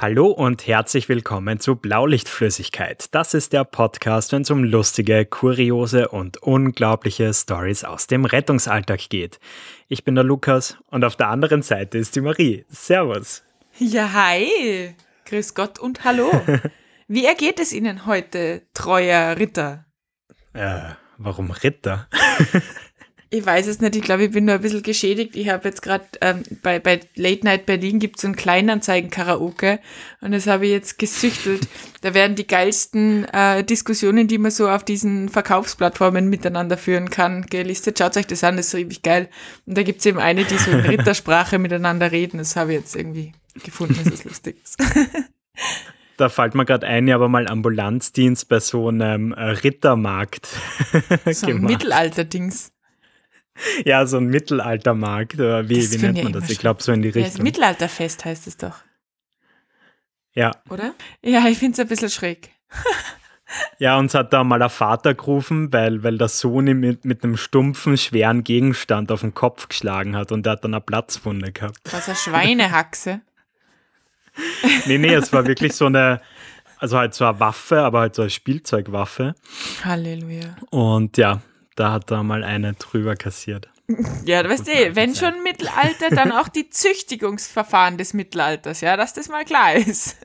Hallo und herzlich willkommen zu Blaulichtflüssigkeit. Das ist der Podcast, wenn es um lustige, kuriose und unglaubliche Stories aus dem Rettungsalltag geht. Ich bin der Lukas und auf der anderen Seite ist die Marie. Servus. Ja, hi. Grüß Gott und hallo. Wie ergeht es Ihnen heute, treuer Ritter? Äh, warum Ritter? Ich weiß es nicht, ich glaube, ich bin nur ein bisschen geschädigt. Ich habe jetzt gerade ähm, bei, bei Late Night Berlin gibt es so ein Kleinanzeigen-Karaoke und das habe ich jetzt gesüchtelt. da werden die geilsten äh, Diskussionen, die man so auf diesen Verkaufsplattformen miteinander führen kann, gelistet. Schaut euch das an, das ist richtig geil. Und da gibt es eben eine, die so in Rittersprache miteinander reden. Das habe ich jetzt irgendwie gefunden, dass es lustig ist. da fällt mir gerade ein, ich habe mal Ambulanzdienst bei so einem äh, Rittermarkt so ein Mittelalter-Dings. Ja, so ein Mittelaltermarkt. Oder wie, wie nennt man das? Ich glaube, so in die Richtung. Ja, Mittelalterfest heißt es doch. Ja. Oder? Ja, ich finde es ein bisschen schräg. Ja, uns hat da mal ein Vater gerufen, weil, weil der Sohn ihm mit, mit einem stumpfen, schweren Gegenstand auf den Kopf geschlagen hat und der hat dann eine Platzwunde gehabt. Was, eine Schweinehaxe? nee, nee, es war wirklich so eine, also halt so eine Waffe, aber halt so eine Spielzeugwaffe. Halleluja. Und ja, da hat er mal eine drüber kassiert. Ja, weißt du, wenn schon Mittelalter, dann auch die Züchtigungsverfahren des Mittelalters, ja, dass das mal klar ist.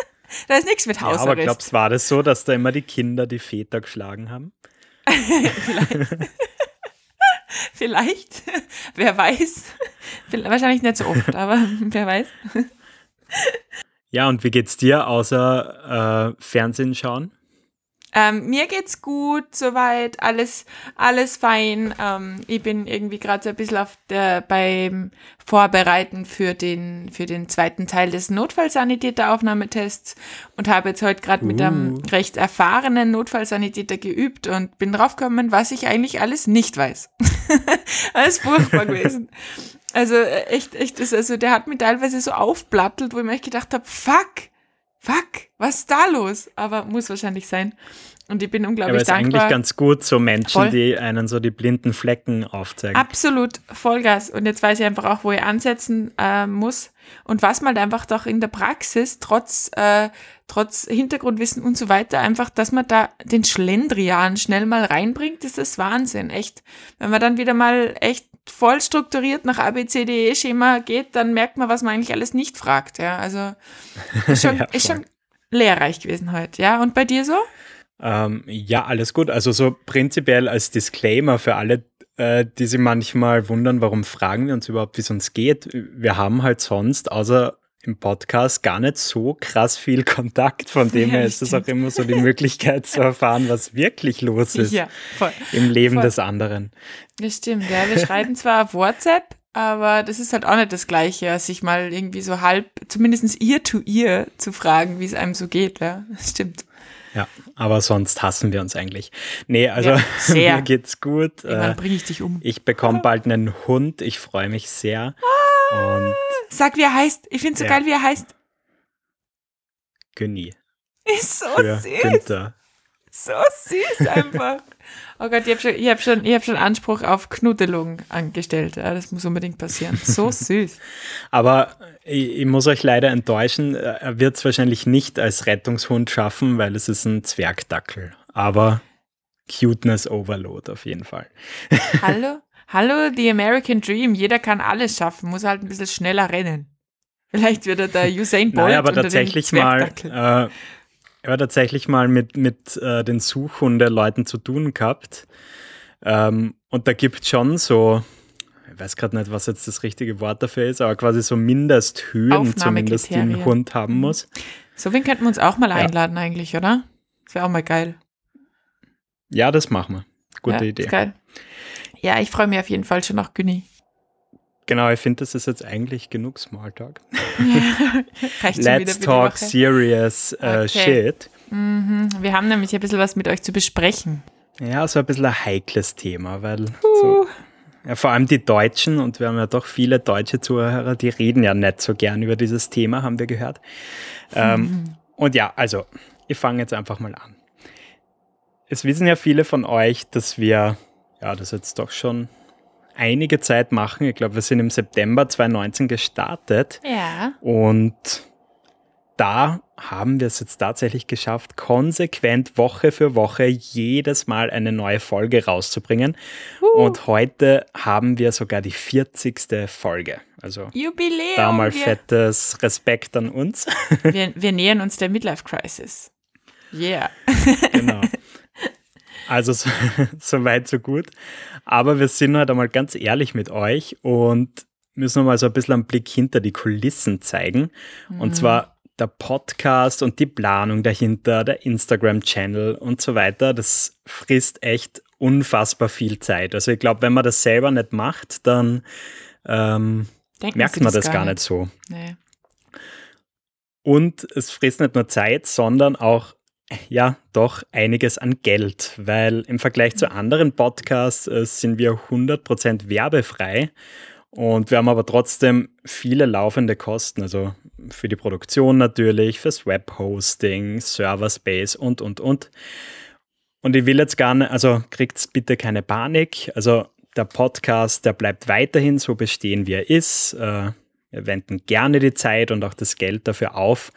da ist nichts mit Hausarrest. Ja, aber glaubst war das so, dass da immer die Kinder die Väter geschlagen haben? Vielleicht. Vielleicht. Wer weiß. Wahrscheinlich nicht so oft, aber wer weiß. Ja, und wie geht's dir außer äh, Fernsehen schauen? Ähm, mir geht's gut, soweit, alles, alles fein. Ähm, ich bin irgendwie gerade so ein bisschen auf der, beim Vorbereiten für den, für den zweiten Teil des Notfallsanitäteraufnahmetests und habe jetzt heute gerade uh. mit einem uh. recht erfahrenen Notfallsanitäter geübt und bin draufgekommen, was ich eigentlich alles nicht weiß. alles furchtbar gewesen. Also äh, echt, echt, also der hat mich teilweise so aufplattelt, wo ich mir echt gedacht habe, fuck, fuck, was ist da los? Aber muss wahrscheinlich sein. Und ich bin unglaublich ja, aber dankbar. ist eigentlich ganz gut, so Menschen, Voll. die einen so die blinden Flecken aufzeigen. Absolut, Vollgas. Und jetzt weiß ich einfach auch, wo ich ansetzen äh, muss. Und was man halt einfach doch in der Praxis, trotz, äh, trotz Hintergrundwissen und so weiter, einfach, dass man da den Schlendrian schnell mal reinbringt, ist das Wahnsinn, echt. Wenn man dann wieder mal echt voll strukturiert nach ABCDE-Schema geht, dann merkt man, was man eigentlich alles nicht fragt. Ja, also ist schon, ja, ist schon lehrreich gewesen heute. Ja, und bei dir so? Ähm, ja, alles gut. Also so prinzipiell als Disclaimer für alle, äh, die sich manchmal wundern, warum fragen wir uns überhaupt, wie es uns geht. Wir haben halt sonst, außer im Podcast gar nicht so krass viel Kontakt. Von dem her ist es auch immer so die Möglichkeit zu erfahren, was wirklich los ist ja, im Leben voll. des anderen. Das stimmt, ja. Wir schreiben zwar auf WhatsApp, aber das ist halt auch nicht das Gleiche, sich mal irgendwie so halb, zumindest ear to ear zu fragen, wie es einem so geht. Ja, das stimmt. Ja, aber sonst hassen wir uns eigentlich. Nee, also ja, mir geht's gut. Wann äh, bringe ich dich um? Ich bekomme bald einen Hund. Ich freue mich sehr. Ah, Und sag, wie er heißt. Ich finde es so ja. geil, wie er heißt. Günni. Ist so süß. Günther. So süß einfach. Oh Gott, ich habe schon, hab schon, hab schon Anspruch auf Knuddelung angestellt. Das muss unbedingt passieren. So süß. Aber ich, ich, muss euch leider enttäuschen, er wird es wahrscheinlich nicht als Rettungshund schaffen, weil es ist ein Zwergdackel. Aber Cuteness Overload auf jeden Fall. Hallo? Hallo, the American Dream. Jeder kann alles schaffen, muss halt ein bisschen schneller rennen. Vielleicht wird er der Usain Bolt naja, aber tatsächlich mal äh, habe tatsächlich mal mit, mit äh, den Suchhunde-Leuten zu tun gehabt. Ähm, und da gibt es schon so, ich weiß gerade nicht, was jetzt das richtige Wort dafür ist, aber quasi so Mindesthöhen zumindest, die ein Hund haben mhm. muss. So wen könnten wir uns auch mal ja. einladen eigentlich, oder? Das wäre auch mal geil. Ja, das machen wir. Gute ja, Idee. geil. Ja, ich freue mich auf jeden Fall schon auf Günni. Genau, ich finde, das ist jetzt eigentlich genug Smalltalk. Let's talk serious uh, okay. shit. Mhm. Wir haben nämlich ein bisschen was mit euch zu besprechen. Ja, so ein bisschen ein heikles Thema, weil uh. so, ja, vor allem die Deutschen, und wir haben ja doch viele deutsche Zuhörer, die reden ja nicht so gern über dieses Thema, haben wir gehört. Ähm, mhm. Und ja, also, ich fange jetzt einfach mal an. Es wissen ja viele von euch, dass wir, ja, das jetzt doch schon einige Zeit machen. Ich glaube, wir sind im September 2019 gestartet. Ja. Und da haben wir es jetzt tatsächlich geschafft, konsequent Woche für Woche jedes Mal eine neue Folge rauszubringen. Uh. Und heute haben wir sogar die 40. Folge. Also Jubiläum. da mal fettes Respekt an uns. Wir, wir nähern uns der Midlife Crisis. Yeah. genau. Also so, so, weit, so gut. Aber wir sind heute einmal ganz ehrlich mit euch und müssen mal so ein bisschen einen Blick hinter die Kulissen zeigen. Mhm. Und zwar der Podcast und die Planung dahinter, der Instagram-Channel und so weiter, das frisst echt unfassbar viel Zeit. Also ich glaube, wenn man das selber nicht macht, dann ähm, merkt man das, das gar nicht, nicht so. Nee. Und es frisst nicht nur Zeit, sondern auch ja, doch einiges an Geld, weil im Vergleich zu anderen Podcasts äh, sind wir 100% werbefrei und wir haben aber trotzdem viele laufende Kosten, also für die Produktion natürlich, fürs Webhosting, Serverspace und, und, und. Und ich will jetzt gar nicht, also kriegt bitte keine Panik. Also der Podcast, der bleibt weiterhin so bestehen, wie er ist. Äh, wir wenden gerne die Zeit und auch das Geld dafür auf.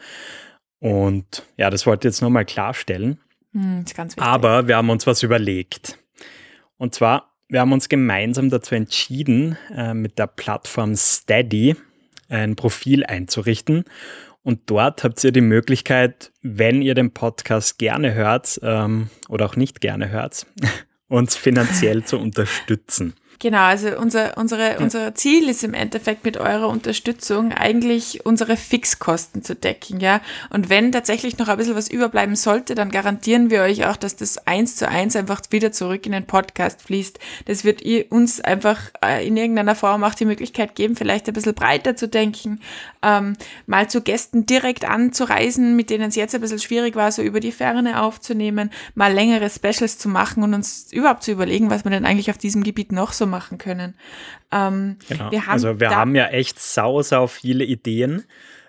Und ja, das wollte ich jetzt nochmal klarstellen. Hm, Aber wir haben uns was überlegt. Und zwar, wir haben uns gemeinsam dazu entschieden, äh, mit der Plattform Steady ein Profil einzurichten. Und dort habt ihr die Möglichkeit, wenn ihr den Podcast gerne hört ähm, oder auch nicht gerne hört, uns finanziell zu unterstützen. Genau, also unser, unsere, ja. unser Ziel ist im Endeffekt mit eurer Unterstützung eigentlich unsere Fixkosten zu decken, ja. Und wenn tatsächlich noch ein bisschen was überbleiben sollte, dann garantieren wir euch auch, dass das eins zu eins einfach wieder zurück in den Podcast fließt. Das wird ihr uns einfach äh, in irgendeiner Form auch die Möglichkeit geben, vielleicht ein bisschen breiter zu denken, ähm, mal zu Gästen direkt anzureisen, mit denen es jetzt ein bisschen schwierig war, so über die Ferne aufzunehmen, mal längere Specials zu machen und uns überhaupt zu überlegen, was man denn eigentlich auf diesem Gebiet noch so machen können. Ähm, genau. wir haben also wir haben ja echt sau, sau viele Ideen.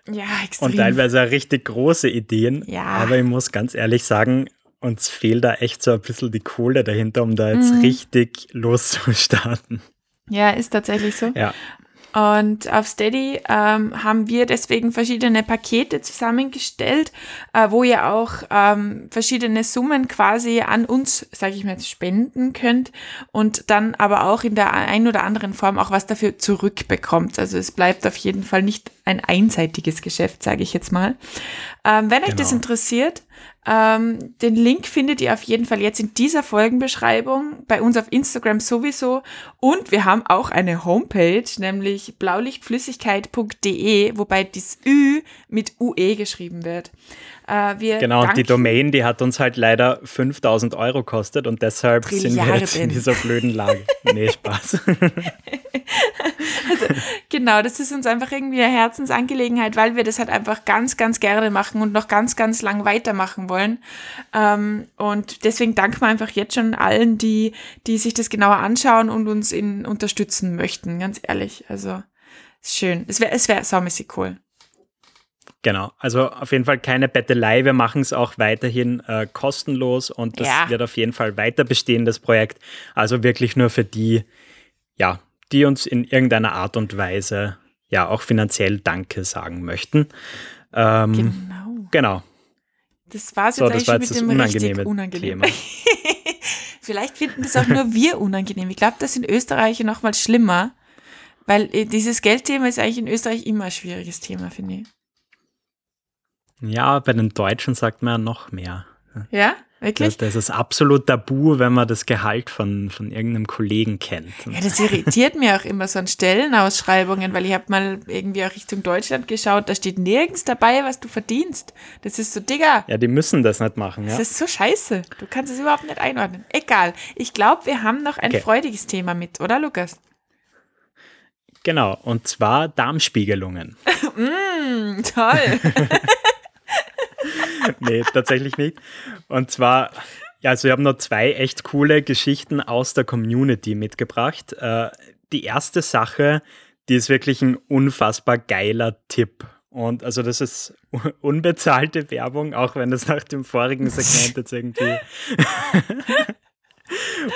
Ja, extrem. Und teilweise richtig große Ideen. Ja. Aber ich muss ganz ehrlich sagen, uns fehlt da echt so ein bisschen die Kohle dahinter, um da jetzt mhm. richtig loszustarten. Ja, ist tatsächlich so. Ja. Und auf Steady ähm, haben wir deswegen verschiedene Pakete zusammengestellt, äh, wo ihr auch ähm, verschiedene Summen quasi an uns, sage ich mal, jetzt, spenden könnt und dann aber auch in der einen oder anderen Form auch was dafür zurückbekommt. Also es bleibt auf jeden Fall nicht ein einseitiges Geschäft, sage ich jetzt mal. Ähm, wenn genau. euch das genau. interessiert, ähm, den Link findet ihr auf jeden Fall jetzt in dieser Folgenbeschreibung, bei uns auf Instagram sowieso. Und wir haben auch eine Homepage, nämlich blaulichtflüssigkeit.de, wobei das Ü mit UE geschrieben wird. Äh, genau, und die Domain, die hat uns halt leider 5000 Euro kostet und deshalb sind wir jetzt in dieser blöden Lage. nee, Spaß. also, genau, das ist uns einfach irgendwie eine Herzensangelegenheit, weil wir das halt einfach ganz, ganz gerne machen und noch ganz, ganz lang weitermachen wollen. Ähm, und deswegen danken wir einfach jetzt schon allen, die, die sich das genauer anschauen und uns in, unterstützen möchten, ganz ehrlich. Also, ist schön. Es wäre es wär saumäßig cool. Genau, also auf jeden Fall keine Bettelei. Wir machen es auch weiterhin äh, kostenlos und das ja. wird auf jeden Fall weiter bestehen, das Projekt. Also wirklich nur für die, ja, die uns in irgendeiner Art und Weise ja auch finanziell Danke sagen möchten. Ähm, genau. Genau. Das war so, das war jetzt das unangenehme unangenehm. Thema. Vielleicht finden das auch nur wir unangenehm. Ich glaube, das sind Österreicher noch mal schlimmer, weil äh, dieses Geldthema ist eigentlich in Österreich immer ein schwieriges Thema, finde ich. Ja, bei den Deutschen sagt man ja noch mehr. Ja, wirklich? Das, das ist absolut tabu, wenn man das Gehalt von, von irgendeinem Kollegen kennt. Ja, das irritiert mir auch immer so an Stellenausschreibungen, weil ich habe mal irgendwie auch Richtung Deutschland geschaut, da steht nirgends dabei, was du verdienst. Das ist so, Digga. Ja, die müssen das nicht machen, ja. Das ist so scheiße. Du kannst es überhaupt nicht einordnen. Egal. Ich glaube, wir haben noch ein okay. freudiges Thema mit, oder Lukas? Genau, und zwar Darmspiegelungen. mm, toll. nee, tatsächlich nicht. Und zwar, ja, also wir haben noch zwei echt coole Geschichten aus der Community mitgebracht. Äh, die erste Sache, die ist wirklich ein unfassbar geiler Tipp. Und also das ist unbezahlte Werbung, auch wenn es nach dem vorigen Segment jetzt irgendwie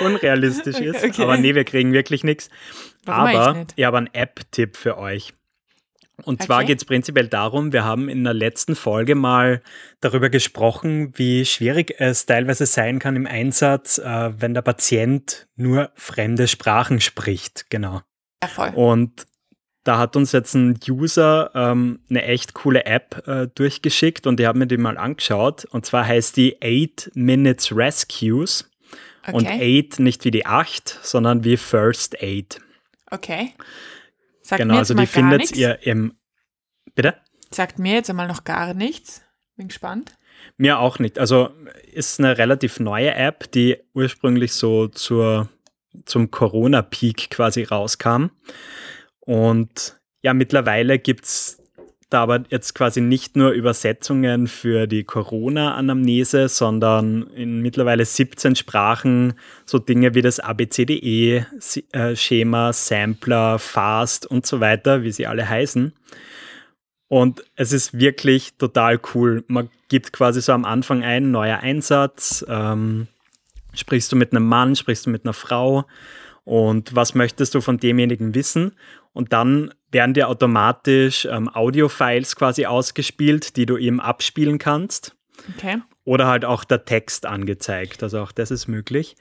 unrealistisch ist. Okay. Aber nee, wir kriegen wirklich nichts. Aber ich, ich habe einen App-Tipp für euch. Und okay. zwar geht es prinzipiell darum, wir haben in der letzten Folge mal darüber gesprochen, wie schwierig es teilweise sein kann im Einsatz, äh, wenn der Patient nur fremde Sprachen spricht. Genau. Ja, voll. Und da hat uns jetzt ein User ähm, eine echt coole App äh, durchgeschickt und ich habe mir die mal angeschaut. Und zwar heißt die 8 Minutes Rescues. Okay. Und 8 nicht wie die 8, sondern wie First Aid. Okay. Sagt genau, also die findet ihr im. Bitte? Sagt mir jetzt einmal noch gar nichts. Bin gespannt. Mir auch nicht. Also ist eine relativ neue App, die ursprünglich so zur, zum Corona-Peak quasi rauskam. Und ja, mittlerweile gibt es da aber jetzt quasi nicht nur Übersetzungen für die Corona-Anamnese, sondern in mittlerweile 17 Sprachen so Dinge wie das ABCDE-Schema, Sampler, Fast und so weiter, wie sie alle heißen. Und es ist wirklich total cool. Man gibt quasi so am Anfang ein, neuer Einsatz. Ähm, sprichst du mit einem Mann, sprichst du mit einer Frau und was möchtest du von demjenigen wissen? Und dann werden dir automatisch ähm, Audio-Files quasi ausgespielt, die du ihm abspielen kannst. Okay. Oder halt auch der Text angezeigt. Also auch das ist möglich.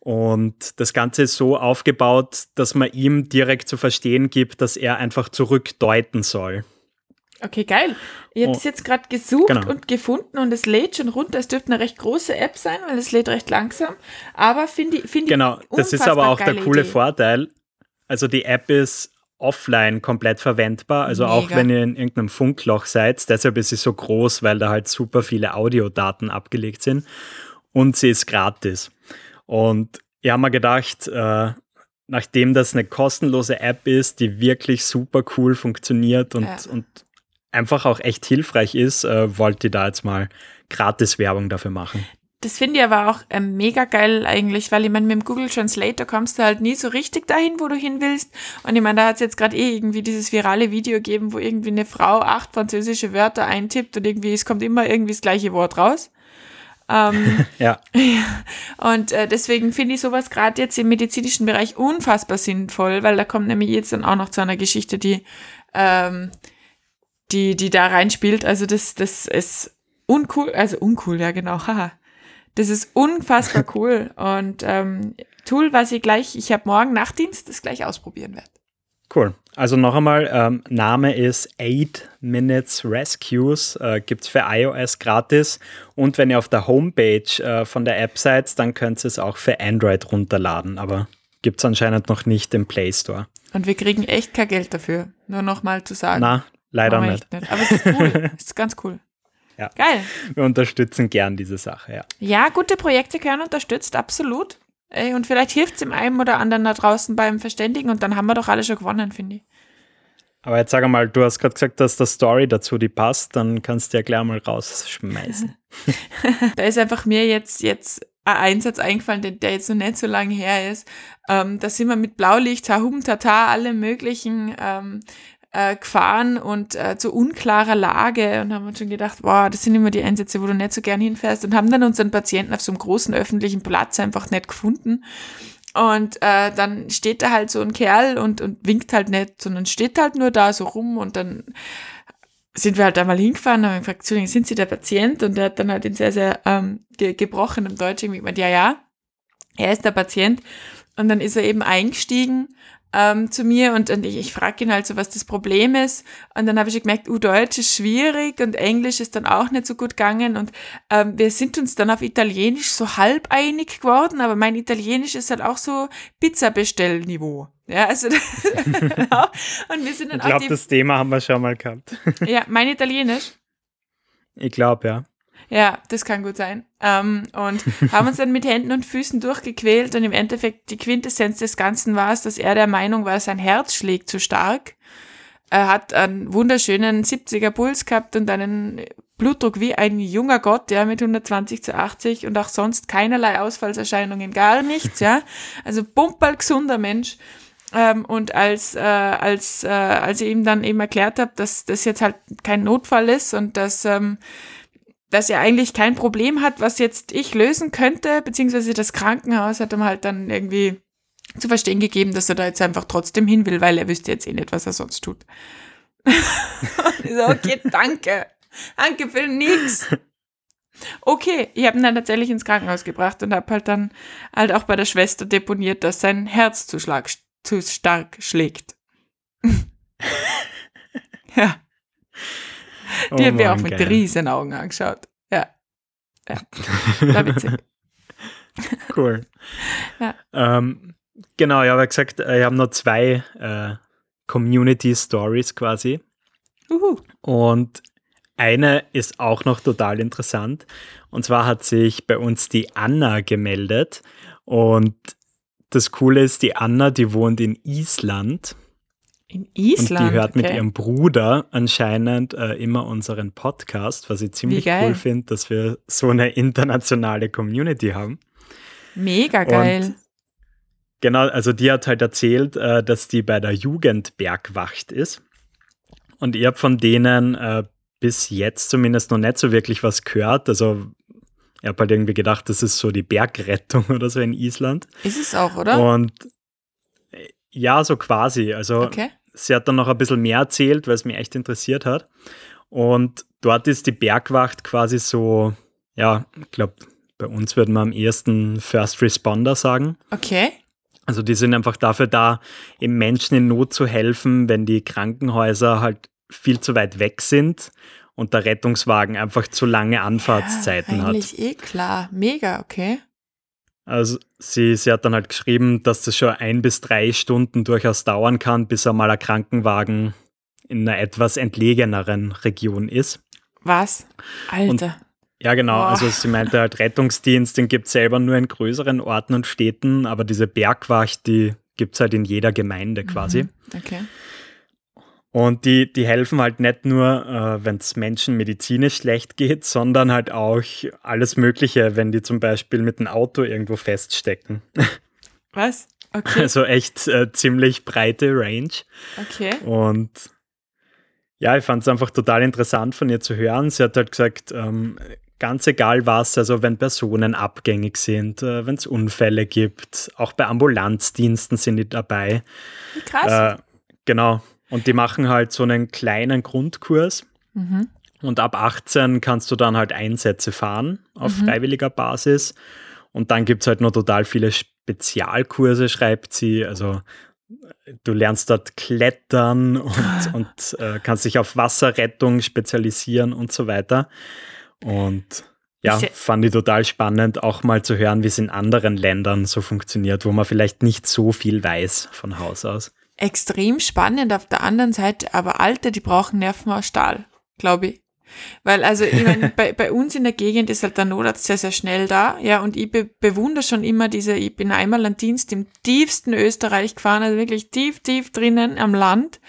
Und das Ganze ist so aufgebaut, dass man ihm direkt zu verstehen gibt, dass er einfach zurückdeuten soll. Okay, geil. Ich habe es oh. jetzt gerade gesucht genau. und gefunden und es lädt schon runter. Es dürfte eine recht große App sein, weil es lädt recht langsam. Aber finde ich, find genau, das ist aber auch der coole Idee. Vorteil. Also die App ist offline komplett verwendbar. Also Mega. auch wenn ihr in irgendeinem Funkloch seid. Deshalb ist sie so groß, weil da halt super viele Audiodaten abgelegt sind. Und sie ist gratis. Und ich habe mir gedacht, äh, nachdem das eine kostenlose App ist, die wirklich super cool funktioniert und, ja. und einfach auch echt hilfreich ist, äh, wollte ich da jetzt mal gratis Werbung dafür machen das finde ich aber auch äh, mega geil eigentlich, weil ich meine, mit dem Google Translator kommst du halt nie so richtig dahin, wo du hin willst. Und ich meine, da hat es jetzt gerade eh irgendwie dieses virale Video gegeben, wo irgendwie eine Frau acht französische Wörter eintippt und irgendwie, es kommt immer irgendwie das gleiche Wort raus. Ähm, ja. Und äh, deswegen finde ich sowas gerade jetzt im medizinischen Bereich unfassbar sinnvoll, weil da kommt nämlich jetzt dann auch noch zu einer Geschichte, die, ähm, die, die da reinspielt. Also das, das ist uncool, also uncool, ja genau, haha. Das ist unfassbar cool und ähm, Tool, was ich gleich, ich habe morgen Nachtdienst, das gleich ausprobieren werde. Cool. Also noch einmal, ähm, Name ist 8 Minutes Rescues, äh, gibt es für iOS gratis. Und wenn ihr auf der Homepage äh, von der App seid, dann könnt ihr es auch für Android runterladen. Aber gibt es anscheinend noch nicht im Play Store. Und wir kriegen echt kein Geld dafür, nur noch mal zu sagen. Na, leider nicht. nicht. Aber es ist cool, es ist ganz cool. Ja. Geil. Wir unterstützen gern diese Sache, ja. Ja, gute Projekte gern unterstützt, absolut. Und vielleicht hilft es dem einen oder anderen da draußen beim Verständigen und dann haben wir doch alle schon gewonnen, finde ich. Aber jetzt sag mal, du hast gerade gesagt, dass der Story dazu die passt, dann kannst du ja gleich mal rausschmeißen. da ist einfach mir jetzt, jetzt ein Einsatz eingefallen, der, jetzt noch nicht so lange her ist. Ähm, da sind wir mit Blaulicht, Tahum, Tata, alle möglichen ähm, äh, gefahren und äh, zu unklarer Lage und haben uns schon gedacht, wow, das sind immer die Einsätze, wo du nicht so gern hinfährst und haben dann unseren Patienten auf so einem großen öffentlichen Platz einfach nicht gefunden. Und äh, dann steht da halt so ein Kerl und, und winkt halt nicht, sondern steht halt nur da so rum und dann sind wir halt einmal hingefahren und haben gefragt, sind Sie der Patient? Und der hat dann halt in sehr, sehr ähm, ge gebrochenem Deutsch irgendwie gemeint, ja, ja, er ist der Patient. Und dann ist er eben eingestiegen ähm, zu mir und, und ich, ich frage ihn halt so, was das Problem ist. Und dann habe ich gemerkt, uh, Deutsch ist schwierig und Englisch ist dann auch nicht so gut gegangen. Und ähm, wir sind uns dann auf Italienisch so halb einig geworden, aber mein Italienisch ist halt auch so Pizza-Bestellniveau. Ja, also genau. und wir sind dann Ich glaube, das Thema haben wir schon mal gehabt. ja, mein Italienisch. Ich glaube, ja. Ja, das kann gut sein. Ähm, und haben uns dann mit Händen und Füßen durchgequält und im Endeffekt die Quintessenz des Ganzen war es, dass er der Meinung war, sein Herz schlägt zu stark. Er hat einen wunderschönen 70er Puls gehabt und einen Blutdruck wie ein junger Gott, ja, mit 120 zu 80 und auch sonst keinerlei Ausfallserscheinungen, gar nichts, ja. Also pumperl gesunder Mensch. Ähm, und als, äh, als, äh, als ich ihm dann eben erklärt habe, dass das jetzt halt kein Notfall ist und dass ähm, dass er eigentlich kein Problem hat, was jetzt ich lösen könnte, beziehungsweise das Krankenhaus hat ihm halt dann irgendwie zu verstehen gegeben, dass er da jetzt einfach trotzdem hin will, weil er wüsste jetzt eh nicht, was er sonst tut. so, okay, danke. Danke für nichts. Okay, ich habe ihn dann tatsächlich ins Krankenhaus gebracht und habe halt dann halt auch bei der Schwester deponiert, dass sein Herzzuschlag zu stark schlägt. ja. Die oh haben mir auch mit geil. riesen Augen angeschaut. Ja. Ja. War witzig. cool. Ja. Ähm, genau, ich habe gesagt, ich habe noch zwei äh, Community Stories quasi. Uhu. Und eine ist auch noch total interessant. Und zwar hat sich bei uns die Anna gemeldet. Und das Coole ist, die Anna, die wohnt in Island. In Island? Und die hört okay. mit ihrem Bruder anscheinend äh, immer unseren Podcast, was ich ziemlich cool finde, dass wir so eine internationale Community haben. Mega geil. Und genau, also die hat halt erzählt, äh, dass die bei der Jugendbergwacht ist. Und ich habe von denen äh, bis jetzt zumindest noch nicht so wirklich was gehört. Also ich habe halt irgendwie gedacht, das ist so die Bergrettung oder so in Island. Ist es auch, oder? Und ja, so quasi. Also okay. sie hat dann noch ein bisschen mehr erzählt, weil es mich echt interessiert hat. Und dort ist die Bergwacht quasi so, ja, ich glaube, bei uns würde man am ehesten First Responder sagen. Okay. Also die sind einfach dafür da, eben Menschen in Not zu helfen, wenn die Krankenhäuser halt viel zu weit weg sind und der Rettungswagen einfach zu lange Anfahrtszeiten ja, eigentlich hat. eh klar. Mega, okay. Also sie, sie hat dann halt geschrieben, dass das schon ein bis drei Stunden durchaus dauern kann, bis einmal ein Krankenwagen in einer etwas entlegeneren Region ist. Was? Alter. Und, ja, genau. Boah. Also sie meinte halt, Rettungsdienst, den gibt es selber nur in größeren Orten und Städten, aber diese Bergwacht, die gibt es halt in jeder Gemeinde quasi. Mhm. Okay. Und die, die helfen halt nicht nur, äh, wenn es Menschen medizinisch schlecht geht, sondern halt auch alles Mögliche, wenn die zum Beispiel mit dem Auto irgendwo feststecken. Was? Okay. Also echt äh, ziemlich breite Range. Okay. Und ja, ich fand es einfach total interessant von ihr zu hören. Sie hat halt gesagt, ähm, ganz egal was, also wenn Personen abgängig sind, äh, wenn es Unfälle gibt, auch bei Ambulanzdiensten sind die dabei. Krass. Äh, genau. Und die machen halt so einen kleinen Grundkurs. Mhm. Und ab 18 kannst du dann halt Einsätze fahren auf mhm. freiwilliger Basis. Und dann gibt es halt noch total viele Spezialkurse, schreibt sie. Also du lernst dort klettern und, und äh, kannst dich auf Wasserrettung spezialisieren und so weiter. Und ja, fand ich total spannend, auch mal zu hören, wie es in anderen Ländern so funktioniert, wo man vielleicht nicht so viel weiß von Haus aus extrem spannend auf der anderen Seite, aber Alte, die brauchen Nerven aus Stahl, glaube ich. Weil, also, ich meine, bei, bei uns in der Gegend ist halt der Notarzt sehr, sehr schnell da, ja, und ich be bewundere schon immer diese, ich bin einmal an Dienst im tiefsten Österreich gefahren, also wirklich tief, tief drinnen am Land.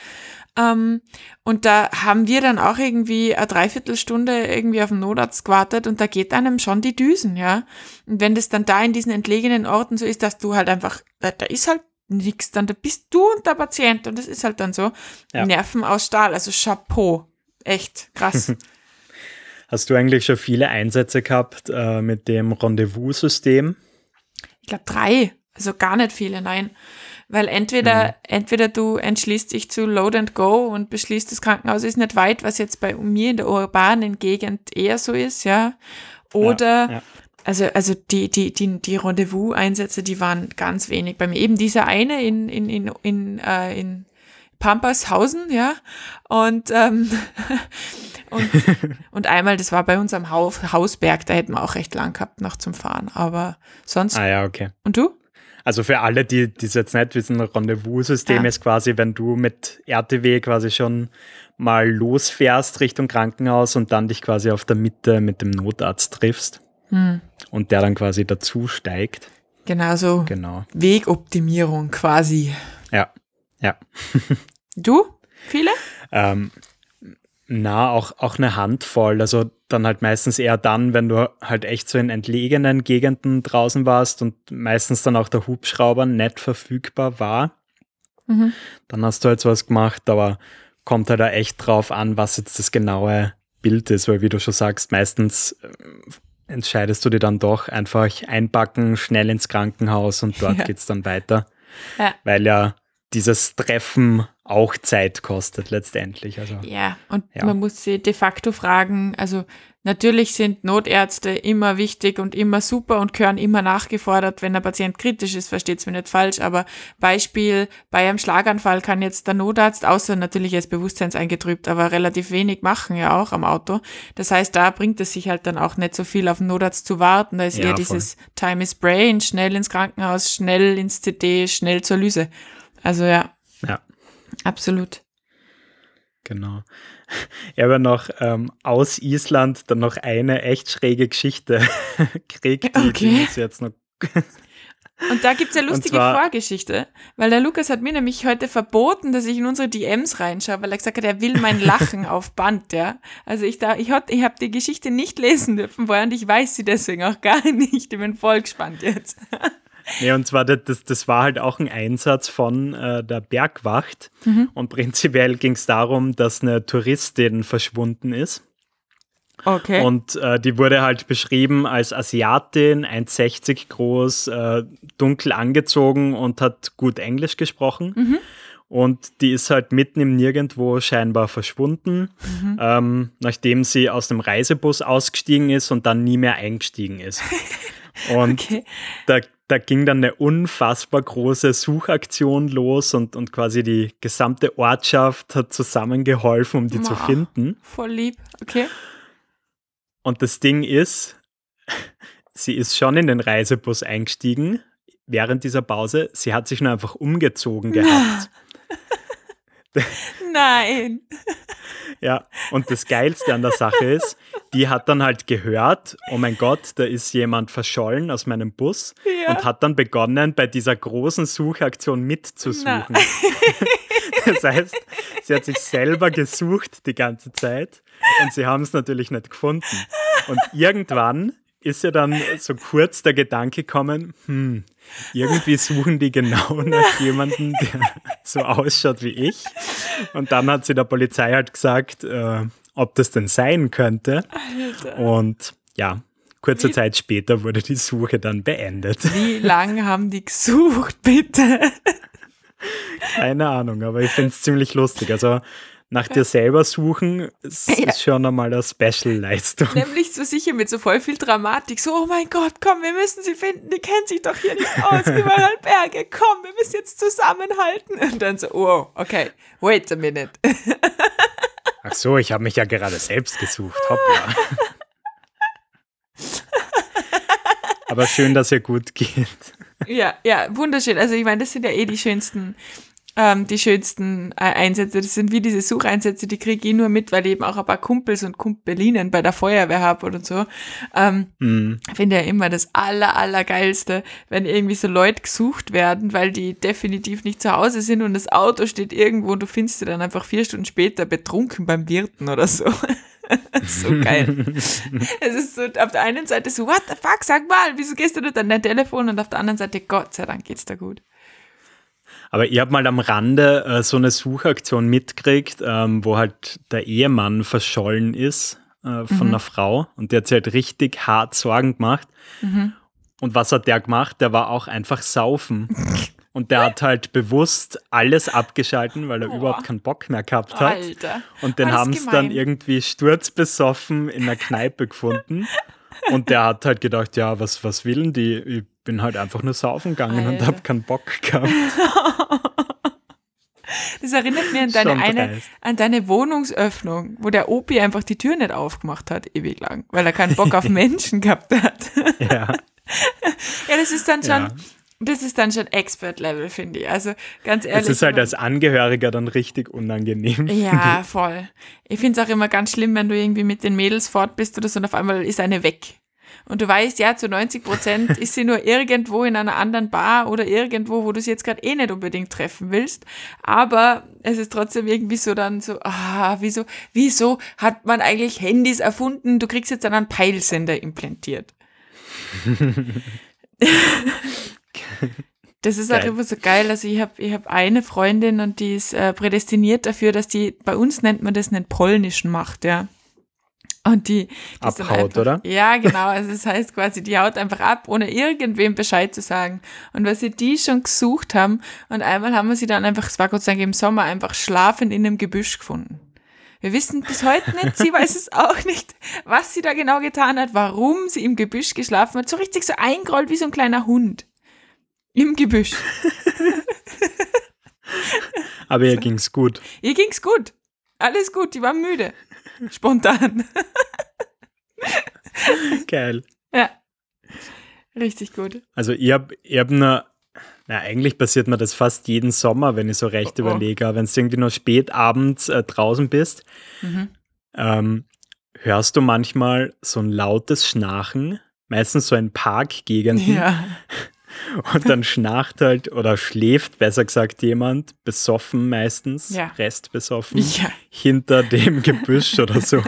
Ähm, und da haben wir dann auch irgendwie eine Dreiviertelstunde irgendwie auf den Notarzt gewartet und da geht einem schon die Düsen, ja. Und wenn das dann da in diesen entlegenen Orten so ist, dass du halt einfach, da, da ist halt nix dann, da bist du und der Patient und das ist halt dann so. Ja. Nerven aus Stahl, also Chapeau. Echt krass. Hast du eigentlich schon viele Einsätze gehabt äh, mit dem Rendezvous-System? Ich glaube drei, also gar nicht viele, nein. Weil entweder, mhm. entweder du entschließt dich zu Load and Go und beschließt, das Krankenhaus ist nicht weit, was jetzt bei mir in der urbanen Gegend eher so ist, ja. Oder ja, ja also, also die, die, die, die Rendezvous-Einsätze, die waren ganz wenig bei mir. Eben dieser eine in, in, in, in, äh, in Pampershausen, ja. Und, ähm, und, und einmal, das war bei uns am Haus, Hausberg, da hätten wir auch recht lang gehabt noch zum Fahren. Aber sonst. Ah ja, okay. Und du? Also für alle, die es jetzt nicht wissen, Rendezvous-System ja. ist quasi, wenn du mit RTW quasi schon mal losfährst Richtung Krankenhaus und dann dich quasi auf der Mitte mit dem Notarzt triffst. Hm. Und der dann quasi dazu steigt. Genau so. Genau. Wegoptimierung quasi. Ja, ja. du? Viele? Ähm, na, auch, auch eine Handvoll. Also dann halt meistens eher dann, wenn du halt echt so in entlegenen Gegenden draußen warst und meistens dann auch der Hubschrauber nicht verfügbar war. Mhm. Dann hast du halt sowas gemacht, aber kommt halt da echt drauf an, was jetzt das genaue Bild ist, weil wie du schon sagst, meistens äh, entscheidest du dir dann doch einfach einpacken, schnell ins Krankenhaus und dort ja. geht es dann weiter. Ja. Weil ja dieses Treffen auch Zeit kostet letztendlich. Also, ja, und ja. man muss sie de facto fragen, also natürlich sind Notärzte immer wichtig und immer super und gehören immer nachgefordert, wenn der Patient kritisch ist, versteht es mir nicht falsch, aber Beispiel, bei einem Schlaganfall kann jetzt der Notarzt, außer natürlich ist bewusstseinseingetrübt, aber relativ wenig machen ja auch am Auto. Das heißt, da bringt es sich halt dann auch nicht so viel auf den Notarzt zu warten, da ist ja, eher voll. dieses Time is Brain, schnell ins Krankenhaus, schnell ins CT, schnell zur Lyse. Also ja. Ja. Absolut. Genau. Ich habe noch ähm, aus Island dann noch eine echt schräge Geschichte gekriegt, die, okay. die jetzt noch. Und da gibt es eine lustige zwar, Vorgeschichte, weil der Lukas hat mir nämlich heute verboten, dass ich in unsere DMs reinschaue, weil er gesagt hat, er will mein Lachen auf Band, ja. Also ich da, ich, ich habe die Geschichte nicht lesen dürfen vorher und ich weiß sie deswegen auch gar nicht. Ich bin voll gespannt jetzt. Nee, und zwar, das, das war halt auch ein Einsatz von äh, der Bergwacht. Mhm. Und prinzipiell ging es darum, dass eine Touristin verschwunden ist. Okay. Und äh, die wurde halt beschrieben als Asiatin, 1,60 groß, äh, dunkel angezogen und hat gut Englisch gesprochen. Mhm. Und die ist halt mitten im Nirgendwo scheinbar verschwunden, mhm. ähm, nachdem sie aus dem Reisebus ausgestiegen ist und dann nie mehr eingestiegen ist. Und okay. da da ging dann eine unfassbar große Suchaktion los und, und quasi die gesamte Ortschaft hat zusammengeholfen, um die wow, zu finden. Voll lieb, okay. Und das Ding ist, sie ist schon in den Reisebus eingestiegen während dieser Pause. Sie hat sich nur einfach umgezogen gehabt. Nein. Ja, und das Geilste an der Sache ist, die hat dann halt gehört, oh mein Gott, da ist jemand verschollen aus meinem Bus ja. und hat dann begonnen, bei dieser großen Suchaktion mitzusuchen. das heißt, sie hat sich selber gesucht die ganze Zeit und sie haben es natürlich nicht gefunden. Und irgendwann ist ja dann so kurz der Gedanke gekommen, hm, irgendwie suchen die genau nach jemandem, der so ausschaut wie ich. Und dann hat sie der Polizei halt gesagt, äh, ob das denn sein könnte. Alter. Und ja, kurze wie? Zeit später wurde die Suche dann beendet. Wie lange haben die gesucht, bitte? Keine Ahnung, aber ich finde es ziemlich lustig. Also nach dir selber suchen, ist, ja. ist schon einmal eine Special-Leistung. Nämlich so sicher mit so voll viel Dramatik. So, oh mein Gott, komm, wir müssen sie finden. Die kennt sich doch hier nicht aus. Überall Berge. Komm, wir müssen jetzt zusammenhalten. Und dann so, oh, okay, wait a minute. Ach so, ich habe mich ja gerade selbst gesucht. Hoppla. Aber schön, dass ihr gut geht. Ja, ja, wunderschön. Also ich meine, das sind ja eh die schönsten ähm, die schönsten äh, Einsätze. Das sind wie diese Sucheinsätze, die kriege ich nur mit, weil ich eben auch ein paar Kumpels und Kumpelinen bei der Feuerwehr habe oder so. Ähm, mhm. Finde ja immer das aller, allergeilste, wenn irgendwie so Leute gesucht werden, weil die definitiv nicht zu Hause sind und das Auto steht irgendwo und du findest sie dann einfach vier Stunden später betrunken beim Wirten oder so. so geil. es ist so auf der einen Seite so, what the fuck, sag mal, wieso gehst du nicht an dein Telefon? Und auf der anderen Seite, Gott sei Dank geht's da gut. Aber ich habe mal am Rande äh, so eine Suchaktion mitgekriegt, ähm, wo halt der Ehemann verschollen ist äh, von mhm. einer Frau und der hat sich halt richtig hart Sorgen gemacht. Mhm. Und was hat der gemacht? Der war auch einfach saufen. Und der hat halt bewusst alles abgeschalten, weil er oh. überhaupt keinen Bock mehr gehabt hat. Alter. Und den haben sie dann irgendwie sturzbesoffen in der Kneipe gefunden. Und der hat halt gedacht, ja, was, was will die? Ich bin halt einfach nur saufen gegangen Alter. und habe keinen Bock gehabt. Das erinnert mich an deine, eine, an deine Wohnungsöffnung, wo der Opi einfach die Tür nicht aufgemacht hat, ewig lang, weil er keinen Bock auf Menschen gehabt hat. Ja. ja, das ist dann schon, ja. das ist dann schon Expert-Level, finde ich. Also ganz ehrlich. Es ist halt als Angehöriger dann richtig unangenehm. Ja, voll. Ich finde es auch immer ganz schlimm, wenn du irgendwie mit den Mädels fort bist oder so und auf einmal ist eine weg. Und du weißt, ja, zu 90 Prozent ist sie nur irgendwo in einer anderen Bar oder irgendwo, wo du sie jetzt gerade eh nicht unbedingt treffen willst. Aber es ist trotzdem irgendwie so dann so, ah, wieso, wieso hat man eigentlich Handys erfunden? Du kriegst jetzt dann einen Peilsender implantiert. Das ist geil. auch immer so geil. Also ich habe ich hab eine Freundin und die ist äh, prädestiniert dafür, dass die, bei uns nennt man das einen polnischen macht, ja. Und die, die Abhaut, einfach, oder? Ja, genau. Also das heißt quasi, die haut einfach ab, ohne irgendwem Bescheid zu sagen. Und weil sie die schon gesucht haben, und einmal haben wir sie dann einfach, es war Gott sei Dank im Sommer, einfach schlafend in einem Gebüsch gefunden. Wir wissen bis heute nicht, sie weiß es auch nicht, was sie da genau getan hat, warum sie im Gebüsch geschlafen hat. So richtig so eingerollt wie so ein kleiner Hund. Im Gebüsch. Aber ihr ging's gut. Ihr ging's gut. Alles gut, die war müde. Spontan. Geil. Ja. Richtig gut. Also ich hab, ich hab nur, na eigentlich passiert mir das fast jeden Sommer, wenn ich so recht Oh, oh. überlege, wenn du irgendwie noch spät abends äh, draußen bist, Mhm. ähm, hörst du manchmal so ein lautes Schnarchen, meistens so in Parkgegenden Ja. und dann schnarcht halt oder schläft, besser gesagt, jemand, besoffen meistens, Ja. restbesoffen, Ja. hinter dem Gebüsch oder so.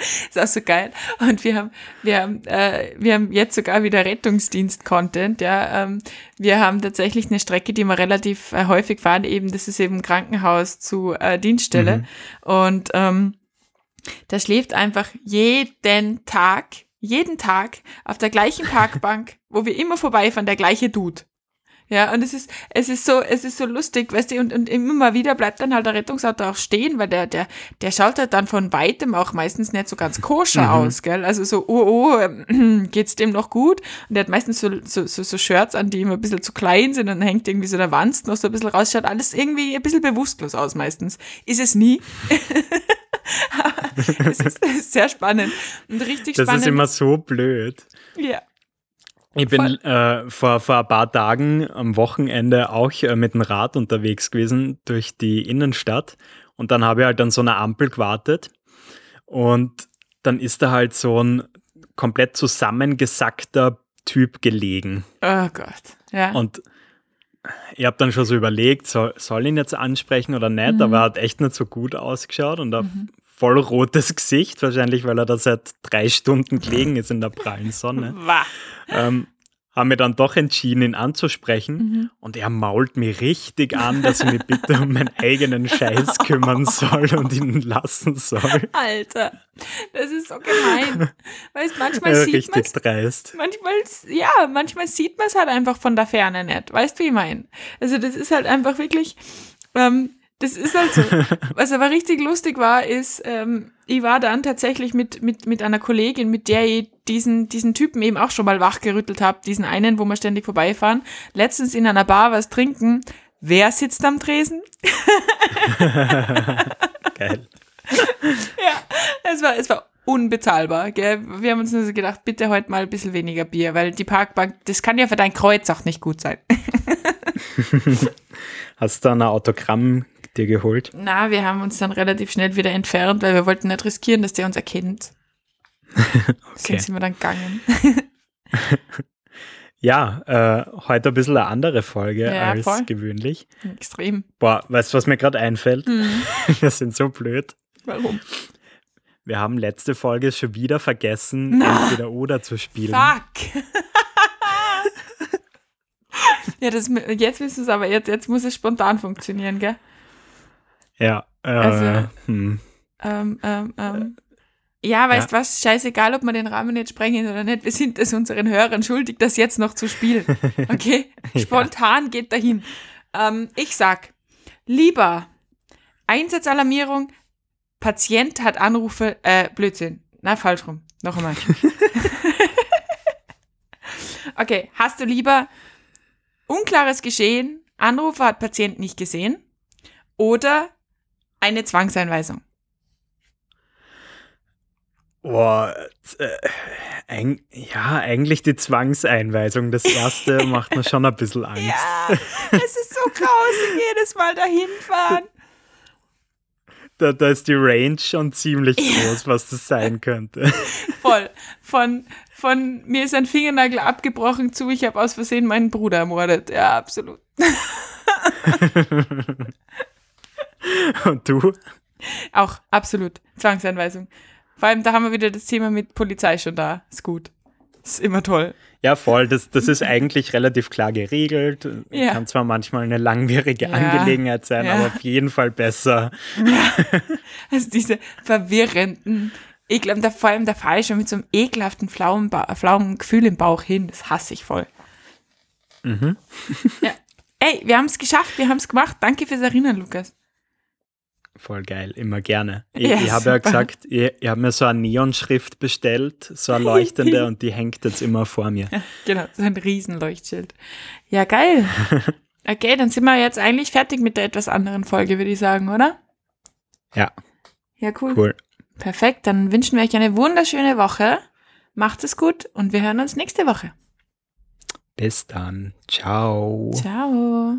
Ist auch so geil. Und wir haben, wir haben, äh, wir haben jetzt sogar wieder Rettungsdienst-Content, ja. Ähm, wir haben tatsächlich eine Strecke, die wir relativ äh, häufig fahren, eben, das ist eben Krankenhaus zu äh, Dienststelle. Und ähm, da schläft einfach jeden Tag, jeden Tag auf der gleichen Parkbank, wo wir immer vorbeifahren, der gleiche Dude. Ja, und es ist, es ist so, es ist so lustig, weißt du, und, und immer mal wieder bleibt dann halt der Rettungsauto auch stehen, weil der, der, der schaut halt dann von weitem auch meistens nicht so ganz koscher aus, gell? Also so, oh, oh, ähm, geht's dem noch gut? Und der hat meistens so, so, so, so Shirts an, die immer ein bisschen zu klein sind und hängt irgendwie so der Wanst noch so ein bisschen raus, schaut alles irgendwie ein bisschen bewusstlos aus meistens. Ist es nie. Es ist sehr spannend und richtig Das spannend. ist immer so blöd. ja. Ich bin äh, vor, vor ein paar Tagen am Wochenende auch äh, mit dem Rad unterwegs gewesen durch die Innenstadt und dann habe ich halt an so einer Ampel gewartet und dann ist da halt so ein komplett zusammengesackter Typ gelegen Oh Gott. Ja. und ich habe dann schon so überlegt, soll, soll ich ihn jetzt ansprechen oder nicht, Mhm. aber er hat echt nicht so gut ausgeschaut und ein voll rotes Gesicht, wahrscheinlich weil er da seit drei Stunden gelegen ist in der prallen Sonne. Ähm, haben wir dann doch entschieden, ihn anzusprechen. Mhm. Und er mault mich richtig an, dass ich mich bitte um meinen eigenen Scheiß kümmern soll und ihn lassen soll. Alter, das ist so gemein. Weißt, manchmal Ja, sieht man richtig dreist. manchmal, ja, manchmal sieht man es halt einfach von der Ferne nicht. Weißt du, wie ich meine? Also das ist halt einfach wirklich, ähm, das ist halt so. Was aber richtig lustig war, ist, ähm, ich war dann tatsächlich mit, mit, mit einer Kollegin, mit der ich diesen, diesen Typen eben auch schon mal wachgerüttelt habe, diesen einen, wo wir ständig vorbeifahren, letztens in einer Bar was trinken. Wer sitzt am Tresen? Geil. Ja, es war, es war unbezahlbar. Gell? Wir haben uns nur so gedacht, bitte heute mal ein bisschen weniger Bier, weil die Parkbank, das kann ja für dein Kreuz auch nicht gut sein. Hast du ein Autogramm dir geholt? Na, wir haben uns dann relativ schnell wieder entfernt, weil wir wollten nicht riskieren, dass der uns erkennt. Okay. Deswegen sind wir dann gegangen. Ja, äh, heute ein bisschen eine andere Folge Ja, als voll. gewöhnlich. Extrem. Boah, weißt du, was mir gerade einfällt? Hm. Wir sind so blöd. Warum? Wir haben letzte Folge schon wieder vergessen, Na. entweder oder zu spielen. Fuck! ja, das, jetzt wissen es aber, jetzt, jetzt muss es spontan funktionieren, gell? Ja, äh, Also- hm. Ähm, ähm, ähm. Ja, weißt was? Scheißegal, ob wir den Rahmen jetzt sprengen oder nicht. Wir sind es unseren Hörern schuldig, das jetzt noch zu spielen. Okay? Spontan geht dahin. Ähm, ich sag, lieber Einsatzalarmierung, Patient hat Anrufe, äh, Blödsinn. Na, falsch rum. Noch einmal. okay, hast du lieber unklares Geschehen, Anrufer hat Patient nicht gesehen oder eine Zwangseinweisung? Boah, äh, ja, eigentlich die Zwangseinweisung. Das erste macht mir schon ein bisschen Angst. Ja, es ist so grausig, jedes Mal dahin fahren. Da, da ist die Range schon ziemlich groß, was das sein könnte. Voll. Von, von mir ist ein Fingernagel abgebrochen zu, ich habe aus Versehen meinen Bruder ermordet. Ja, absolut. Und du? Auch absolut. Zwangseinweisung. Vor allem, da haben wir wieder das Thema mit Polizei schon da. Ist gut. Ist immer toll. Ja, voll. Das, das ist eigentlich relativ klar geregelt. Ja. Kann zwar manchmal eine langwierige Ja. Angelegenheit sein, Ja. aber auf jeden Fall besser. Also diese verwirrenden glaube, da, vor allem fahre ich schon mit so einem ekelhaften flauen, flauen Gefühl im Bauch hin. Das hasse ich voll. Mhm. Ja. Ey, wir haben es geschafft, wir haben es gemacht. Danke fürs Erinnern, Lukas. Voll geil, immer gerne. Ich, Ja, ich habe ja gesagt, ich, ich habe mir so eine Neonschrift bestellt, so eine leuchtende, und die hängt jetzt immer vor mir. Genau, so ein Riesenleuchtschild. Ja, geil. Okay, dann sind wir jetzt eigentlich fertig mit der etwas anderen Folge, würde ich sagen, oder? Ja, Ja, cool. cool. Perfekt, dann wünschen wir euch eine wunderschöne Woche. Macht es gut und wir hören uns nächste Woche. Bis dann. Ciao. Ciao.